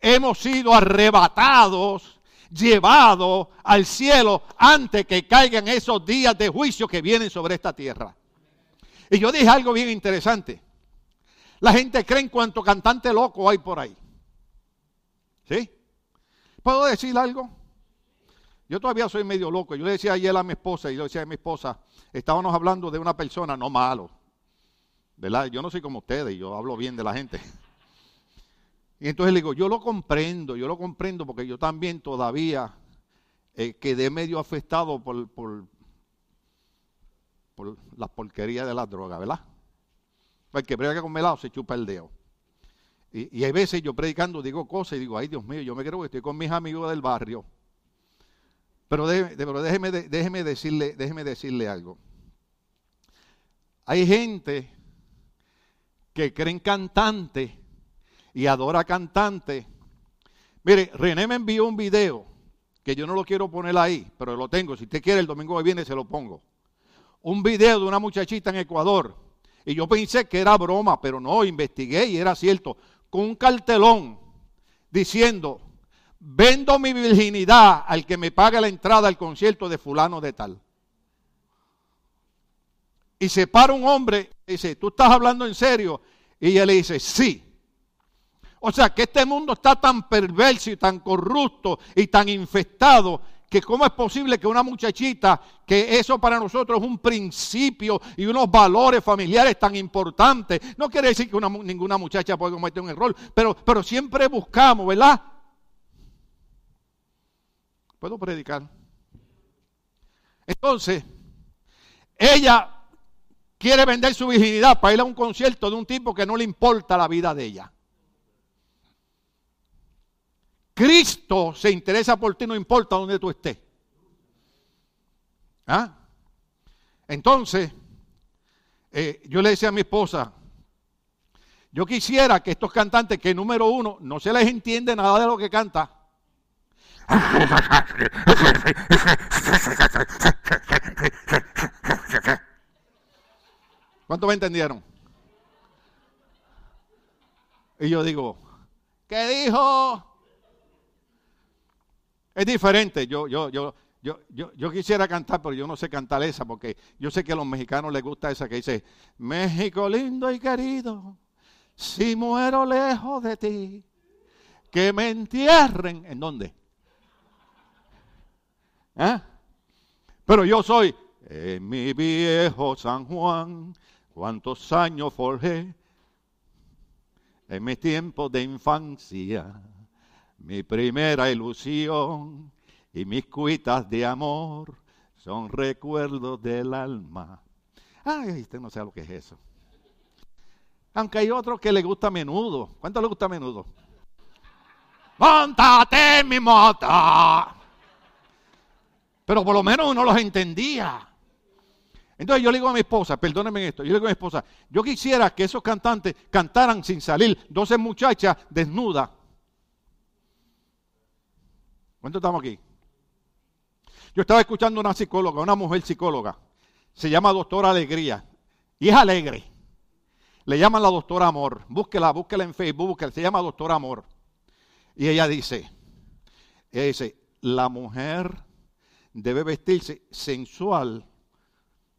hemos sido arrebatados, llevados al cielo antes que caigan esos días de juicio que vienen sobre esta tierra. Y yo dije algo bien interesante. La gente cree en cuánto cantante loco hay por ahí. ¿Sí? ¿Puedo decir algo? Yo todavía soy medio loco. Yo le decía ayer a mi esposa, y yo decía a mi esposa, estábamos hablando de una persona no malo, ¿verdad? Yo no soy como ustedes, yo hablo bien de la gente. Y entonces le digo, yo lo comprendo, yo lo comprendo porque yo también todavía eh, quedé medio afectado por, por, por las porquerías de las drogas, ¿verdad? Porque brega con melado se chupa el dedo. Y, y, hay veces yo predicando digo cosas y digo, ay Dios mío, yo me creo que estoy con mis amigos del barrio. Pero, pero déjeme, déjeme, decirle, déjeme decirle algo. Hay gente que creen cantante y adora cantante. Mire, René me envió un video que yo no lo quiero poner ahí, pero lo tengo. Si usted quiere, el domingo que viene se lo pongo. Un video de una muchachita en Ecuador. Y yo pensé que era broma, pero no, investigué y era cierto. Con un cartelón diciendo, vendo mi virginidad al que me pague la entrada al concierto de fulano de tal. Y se para un hombre y dice, ¿tú estás hablando en serio? Y ella le dice, sí. O sea que este mundo está tan perverso y tan corrupto y tan infestado que cómo es posible que una muchachita, que eso para nosotros es un principio y unos valores familiares tan importantes, no quiere decir que ninguna muchacha puede cometer un error, pero, pero siempre buscamos, ¿verdad? ¿Puedo predicar? Entonces, ella quiere vender su virginidad para ir a un concierto de un tipo que no le importa la vida de ella. Cristo se interesa por ti, no importa dónde tú estés. ¿Ah? Entonces, eh, yo le decía a mi esposa, yo quisiera que estos cantantes, que número uno, no se les entiende nada de lo que canta. ¿Cuántos me entendieron? Y yo digo, ¿qué dijo? Es diferente. Yo, yo, yo, yo, yo, yo quisiera cantar, pero yo no sé cantar esa, porque yo sé que a los mexicanos les gusta esa que dice, México lindo y querido, si muero lejos de ti, que me entierren. ¿En dónde? ¿Eh? Pero yo soy en mi viejo San Juan, cuántos años forjé en mi tiempo de infancia, mi primera ilusión y mis cuitas de amor son recuerdos del alma. Ay, usted no sabe lo que es eso. Aunque hay otro que le gusta a menudo. ¿Cuánto le gusta a menudo? Montate en mi moto. Pero por lo menos uno los entendía. Entonces yo le digo a mi esposa, perdónenme esto, yo le digo a mi esposa, yo quisiera que esos cantantes cantaran sin salir, 12 muchachas desnudas. ¿Cuánto estamos aquí? Yo estaba escuchando a una psicóloga, una mujer psicóloga, se llama doctora Alegría, y es alegre. Le llaman la doctora Amor, búsquela, búsquela en Facebook, búsquela, se llama doctora Amor. Y ella dice, ella dice, la mujer debe vestirse sensual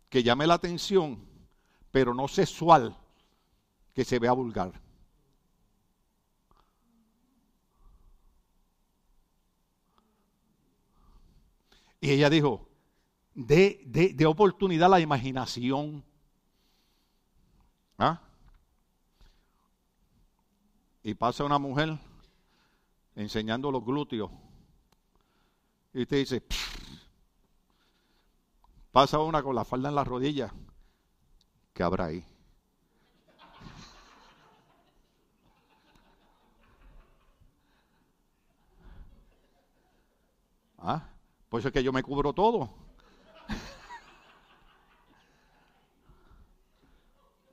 que llame la atención, pero no sexual, que se vea vulgar. Y ella dijo, de, de, oportunidad a la imaginación. ¿Ah? Y pasa una mujer enseñando los glúteos Y usted dice, pasa una con la falda en la rodilla, ¿qué habrá ahí? ¿Ah? Por eso es que yo me cubro todo.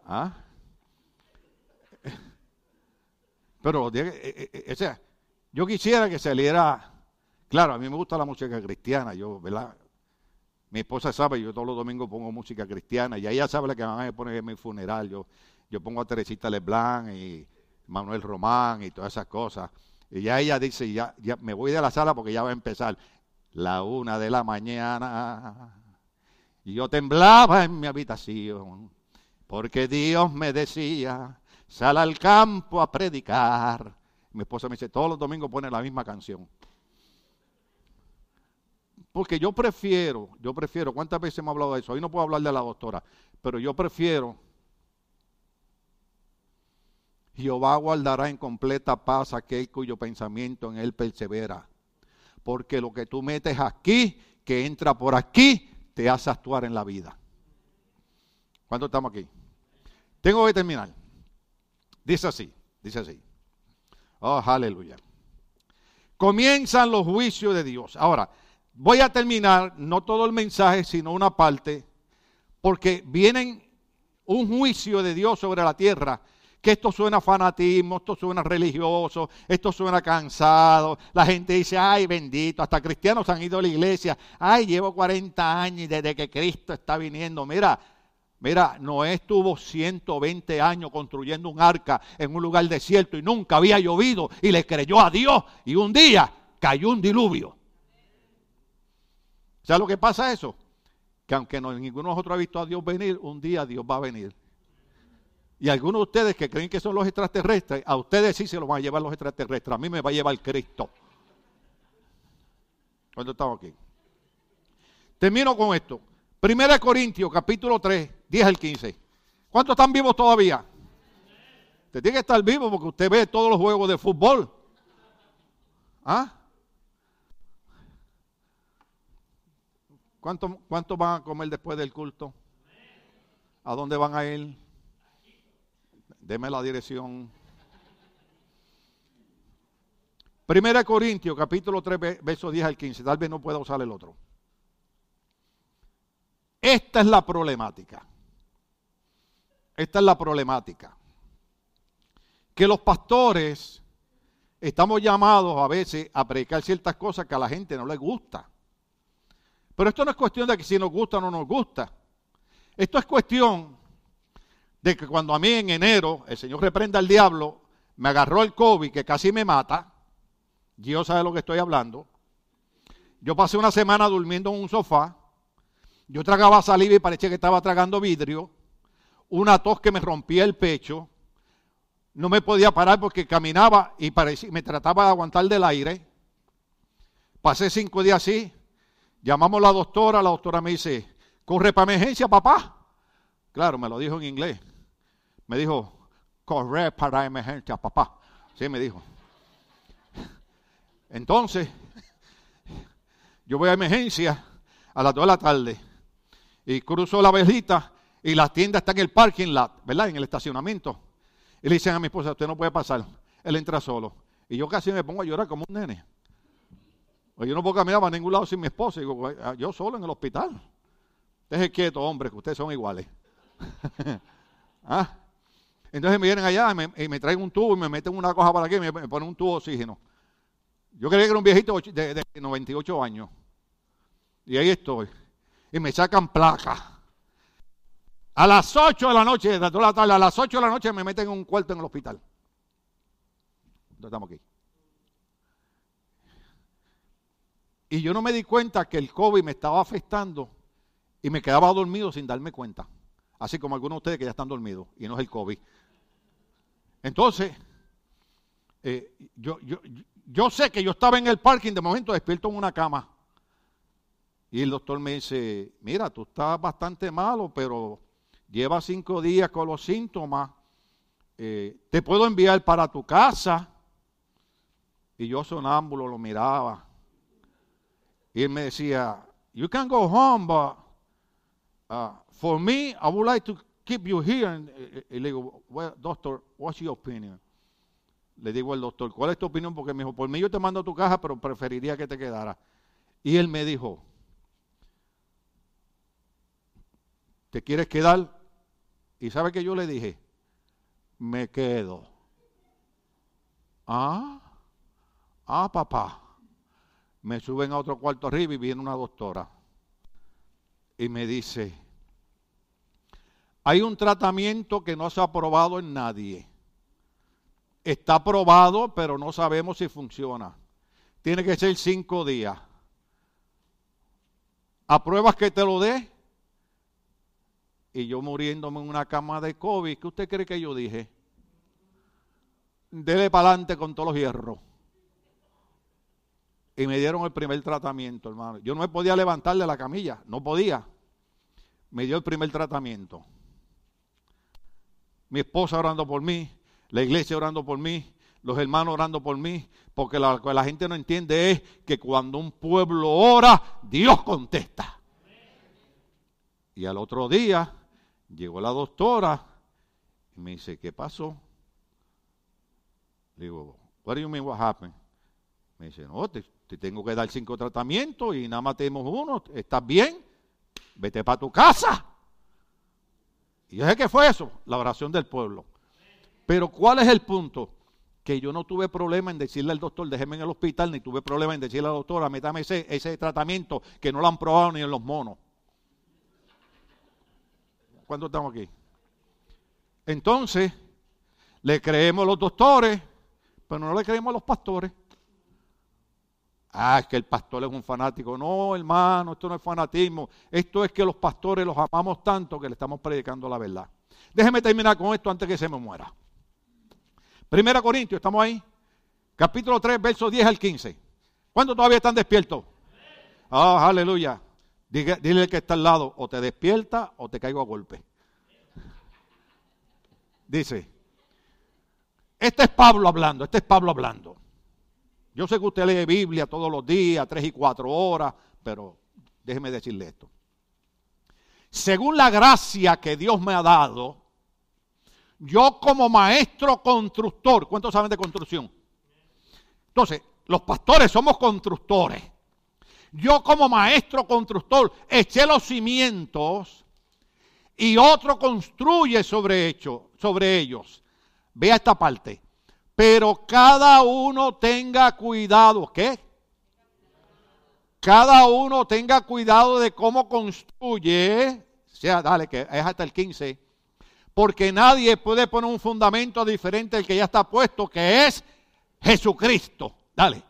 ¿Ah? Pero, eh, eh, eh, o sea, yo quisiera que saliera, claro, a mí me gusta la música cristiana, yo, ¿verdad? Mi esposa sabe, yo todos los domingos pongo música cristiana y ella sabe la que van a poner en mi funeral. Yo, yo pongo a Teresita Leblanc y Manuel Román y todas esas cosas. Y ya ella dice, ya, ya me voy de la sala porque ya va a empezar la una de la mañana. Y yo temblaba en mi habitación, porque Dios me decía, sal al campo a predicar. Mi esposa me dice, todos los domingos pone la misma canción. Porque yo prefiero, yo prefiero, ¿cuántas veces hemos hablado de eso? Hoy no puedo hablar de la doctora, pero yo prefiero Jehová guardará en completa paz aquel cuyo pensamiento en él persevera. Porque lo que tú metes aquí, que entra por aquí, te hace actuar en la vida. ¿Cuánto estamos aquí? Tengo que terminar. Dice así, dice así. Oh, aleluya. Comienzan los juicios de Dios. Ahora, voy a terminar, no todo el mensaje, sino una parte, porque vienen un juicio de Dios sobre la tierra que esto suena fanatismo, esto suena religioso, esto suena cansado. La gente dice, ay bendito, hasta cristianos han ido a la iglesia. Ay, llevo 40 años desde que Cristo está viniendo. Mira, mira, Noé estuvo 120 años construyendo un arca en un lugar desierto y nunca había llovido y le creyó a Dios y un día cayó un diluvio. ¿Sabes lo que pasa eso? Que aunque no, ninguno de nosotros ha visto a Dios venir, un día Dios va a venir. Y algunos de ustedes que creen que son los extraterrestres, a ustedes sí se los van a llevar los extraterrestres. A mí me va a llevar Cristo. ¿Cuándo estamos aquí? Termino con esto. Primera Corintios, capítulo 3, 10 al 15. ¿Cuántos están vivos todavía? Usted tiene que estar vivo porque usted ve todos los juegos de fútbol. ¿Ah? ¿Cuántos cuánto van a comer después del culto? ¿A dónde van a ir? Deme la dirección. Primera Corintios, capítulo 3, versos 10 al 15. Tal vez no pueda usar el otro. Esta es la problemática. Esta es la problemática. Que los pastores estamos llamados a veces a predicar ciertas cosas que a la gente no les gusta. Pero esto no es cuestión de que si nos gusta o no nos gusta. Esto es cuestión de que cuando a mí en enero el Señor reprenda al diablo, me agarró el COVID que casi me mata, Dios sabe de lo que estoy hablando. Yo pasé una semana durmiendo en un sofá, yo tragaba saliva y parecía que estaba tragando vidrio, una tos que me rompía el pecho, no me podía parar porque caminaba y parecía, me trataba de aguantar del aire. Pasé cinco días así, llamamos a la doctora, la doctora me dice, corre para emergencia, papá. Claro, me lo dijo en inglés. Me dijo, correr para emergencia, papá. Sí, me dijo. Entonces, yo voy a emergencia a las 2 de la tarde y cruzo la velita y la tienda está en el parking lot, ¿verdad? En el estacionamiento. Y le dicen a mi esposa, usted no puede pasar. Él entra solo. Y yo casi me pongo a llorar como un nene. Pues yo no puedo caminar para ningún lado sin mi esposa. Digo, yo solo en el hospital. Deje quieto, hombre, que ustedes son iguales. ¿Ah? Entonces me vienen allá y me, traen un tubo y me meten una cosa para aquí y me, ponen un tubo de oxígeno. Yo creía que era un viejito de, 98 años. Y ahí estoy. Y me sacan placa. A las 8 de la noche, de toda la tarde, a las 8 de la noche me meten en un cuarto en el hospital. Entonces estamos aquí. Y yo no me di cuenta que el COVID me estaba afectando y me quedaba dormido sin darme cuenta. Así como algunos de ustedes que ya están dormidos y no es el COVID. Entonces, eh, yo, yo, yo sé que yo estaba en el parking, de momento despierto en una cama. Y el doctor me dice, mira, tú estás bastante malo, pero llevas cinco días con los síntomas. Eh, te puedo enviar para tu casa. Y yo sonámbulo lo miraba. Y él me decía, you can go home, but uh, for me, I would like to keep you here. Y, le digo, well, doctor, what's your opinion? Le digo al doctor, ¿cuál es tu opinión? Porque me dijo, por mí yo te mando a tu caja, pero preferiría que te quedara. Y él me dijo, ¿te quieres quedar? Y sabe que yo le dije, me quedo. Ah, ah, papá. Me suben a otro cuarto arriba y viene una doctora. Y me dice, hay un tratamiento que no se ha probado en nadie. Está probado, pero no sabemos si funciona. Tiene que ser cinco días. ¿Apruebas que te lo dé? Y yo muriéndome en una cama de COVID, ¿qué usted cree que yo dije? Dele para adelante con todos los hierros. Y me dieron el primer tratamiento, hermano. Yo no me podía levantar de la camilla, no podía. Me dio el primer tratamiento. Mi esposa orando por mí, la iglesia orando por mí, los hermanos orando por mí, porque lo que la gente no entiende es que cuando un pueblo ora, Dios contesta. Y al otro día llegó la doctora y me dice, ¿qué pasó? Le digo, what do you mean what happened? Me dice, no, te, tengo que dar cinco tratamientos y nada más tenemos uno, ¿estás bien? Vete para tu casa. Y sé que fue eso, la oración del pueblo. Pero ¿cuál es el punto? Que yo no tuve problema en decirle al doctor, déjeme en el hospital, ni tuve problema en decirle a la doctora, métame ese, ese tratamiento que no lo han probado ni en los monos. ¿Cuánto estamos aquí? Entonces, le creemos a los doctores, pero no le creemos a los pastores. Ah, que el pastor es un fanático. No, hermano, esto no es fanatismo. Esto es que los pastores los amamos tanto que le estamos predicando la verdad. Déjeme terminar con esto antes que se me muera. Primera Corintios, ¿estamos ahí? Capítulo 3, versos 10 al 15. ¿Cuántos todavía están despiertos? Ah, aleluya. Dile, que está al lado, o te despierta o te caigo a golpe. Dice, este es Pablo hablando, este es Pablo hablando. Yo sé que usted lee Biblia todos los días, tres y cuatro horas, pero déjeme decirle esto. Según la gracia que Dios me ha dado, yo como maestro constructor, ¿cuántos saben de construcción? Entonces, los pastores somos constructores. Yo como maestro constructor eché los cimientos y otro construye sobre, sobre ellos. Vea esta parte. Pero cada uno tenga cuidado. ¿Qué? Cada uno tenga cuidado de cómo construye. O sea, dale, que es hasta el 15. Porque nadie puede poner un fundamento diferente al que ya está puesto, que es Jesucristo. Dale.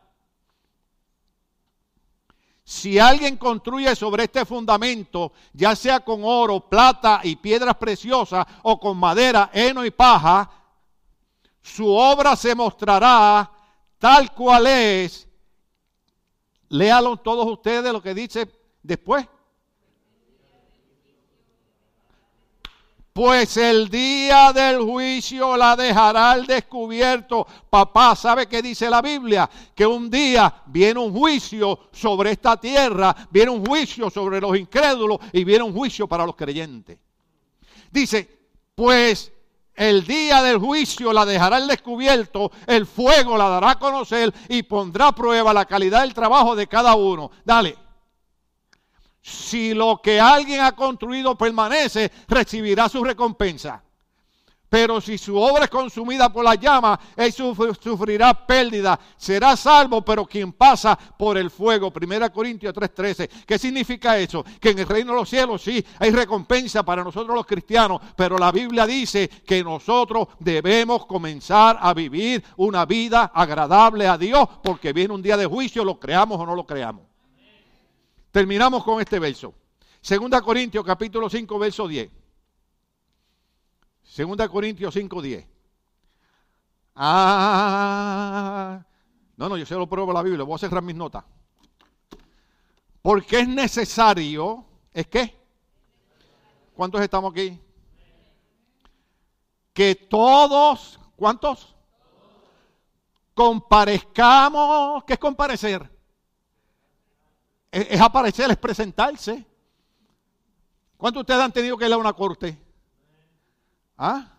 Si alguien construye sobre este fundamento, ya sea con oro, plata y piedras preciosas, o con madera, heno y paja, su obra se mostrará tal cual es. Léalo todos ustedes lo que dice después. pues el día del juicio la dejará al descubierto. Papá, ¿sabe qué dice la Biblia? Que un día viene un juicio sobre esta tierra, viene un juicio sobre los incrédulos y viene un juicio para los creyentes. Dice, pues el día del juicio la dejará al descubierto, el fuego la dará a conocer y pondrá a prueba la calidad del trabajo de cada uno. Dale si lo que alguien ha construido permanece, recibirá su recompensa. Pero si su obra es consumida por la llama, él sufrirá pérdida. Será salvo, pero quien pasa por el fuego. Primera Corintios 3:13. ¿Qué significa eso? Que en el reino de los cielos sí hay recompensa para nosotros los cristianos, pero la Biblia dice que nosotros debemos comenzar a vivir una vida agradable a Dios, porque viene un día de juicio, lo creamos o no lo creamos. Terminamos con este verso. Segunda Corintios capítulo 5, verso 10. Segunda Corintios 5, 10. Ah, no, no, yo se lo pruebo la Biblia, voy a cerrar mis notas. Porque es necesario, ¿es qué? ¿Cuántos estamos aquí? Que todos, ¿cuántos? Comparezcamos, ¿qué es comparecer? es, aparecer, es presentarse. ¿Cuántos ustedes han tenido que ir a una corte? ¿Ah?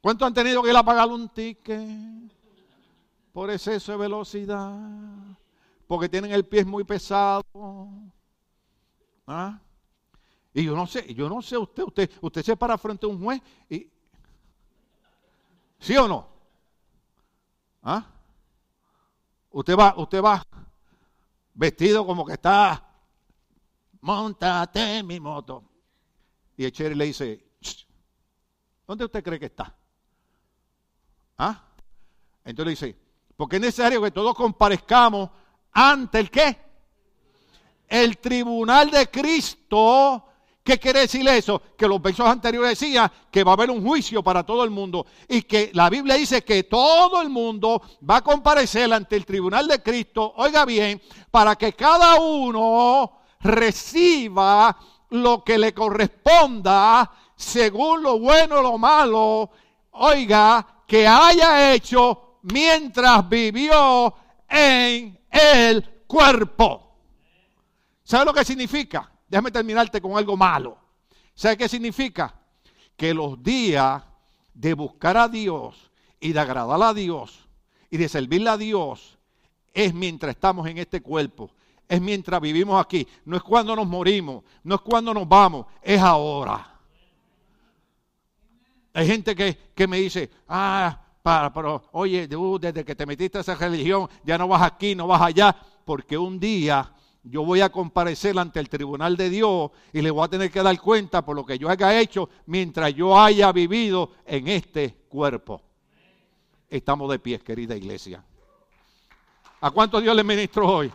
¿Cuántos han tenido que ir a pagar un ticket por exceso de velocidad? Porque tienen el pie muy pesado. ¿Ah? Y yo no sé, yo no sé usted, usted, usted se para frente a un juez y ¿sí o no? ¿Ah? Usted va, usted va vestido como que está, montate en mi moto. Y el cherry le dice, ¿dónde usted cree que está? ¿Ah? Entonces dice, porque es necesario que todos comparezcamos ante el qué? El tribunal de Cristo. ¿Qué quiere decir eso? Que los versos anteriores decían que va a haber un juicio para todo el mundo y que la Biblia dice que todo el mundo va a comparecer ante el tribunal de Cristo, oiga bien, para que cada uno reciba lo que le corresponda según lo bueno o lo malo, oiga, que haya hecho mientras vivió en el cuerpo. ¿Sabe lo que significa? Déjame terminarte con algo malo. ¿Sabe qué significa? Que los días de buscar a Dios y de agradar a Dios y de servirle a Dios es mientras estamos en este cuerpo, es mientras vivimos aquí, no es cuando nos morimos, no es cuando nos vamos, es ahora. Hay gente que, que me dice, ah, para, pero oye, desde que te metiste a esa religión, ya no vas aquí, no vas allá, porque un día yo voy a comparecer ante el tribunal de Dios y le voy a tener que dar cuenta por lo que yo haya hecho mientras yo haya vivido en este cuerpo. Estamos de pie, querida iglesia. ¿A cuánto Dios le ministró hoy?